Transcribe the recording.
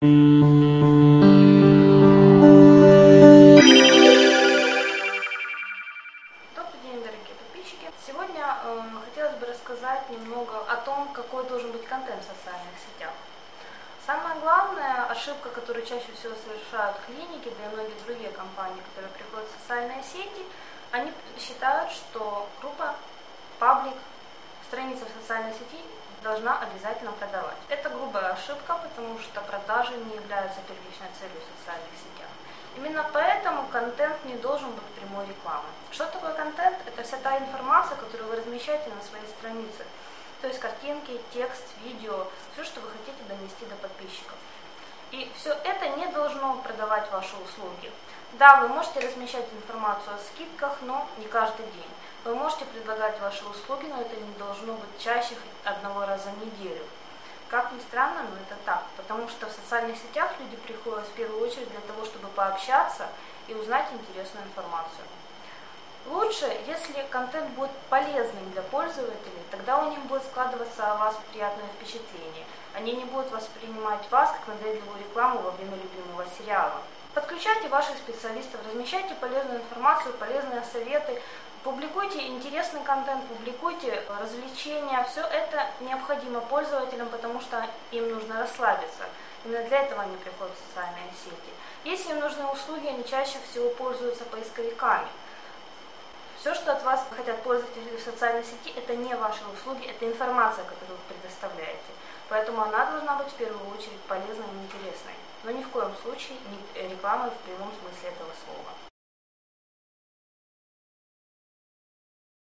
Добрый день, дорогие подписчики! Сегодня э, хотелось бы рассказать немного о том, какой должен быть контент в социальных сетях. Самая главная ошибка, которую чаще всего совершают клиники, да и многие другие компании, которые приходят в социальные сети, они считают, что группа, паблик, страница в социальной сети должна обязательно продавать. Это грубая ошибка, потому что продажи не являются первичной целью в социальных сетях. Именно поэтому контент не должен быть прямой рекламой. Что такое контент? Это вся та информация, которую вы размещаете на своей странице. То есть картинки, текст, видео, все, что вы хотите донести до подписчиков. И все это не должно продавать ваши услуги. Да, вы можете размещать информацию о скидках, но не каждый день. Вы можете предлагать ваши услуги, но это не должно быть чаще одного раза в неделю. Как ни странно, но это так, потому что в социальных сетях люди приходят в первую очередь для того, чтобы пообщаться и узнать интересную информацию. Лучше, если контент будет полезным для пользователей, тогда у них будет складываться о вас приятное впечатление. Они не будут воспринимать вас как надоедливую рекламу во время любимого сериала. Подключайте ваших специалистов, размещайте полезную информацию, полезные советы, Публикуйте интересный контент, публикуйте развлечения. Все это необходимо пользователям, потому что им нужно расслабиться. Именно для этого они приходят в социальные сети. Если им нужны услуги, они чаще всего пользуются поисковиками. Все, что от вас хотят пользователи в социальной сети, это не ваши услуги, это информация, которую вы предоставляете. Поэтому она должна быть в первую очередь полезной и интересной. Но ни в коем случае не рекламой в прямом смысле этого слова.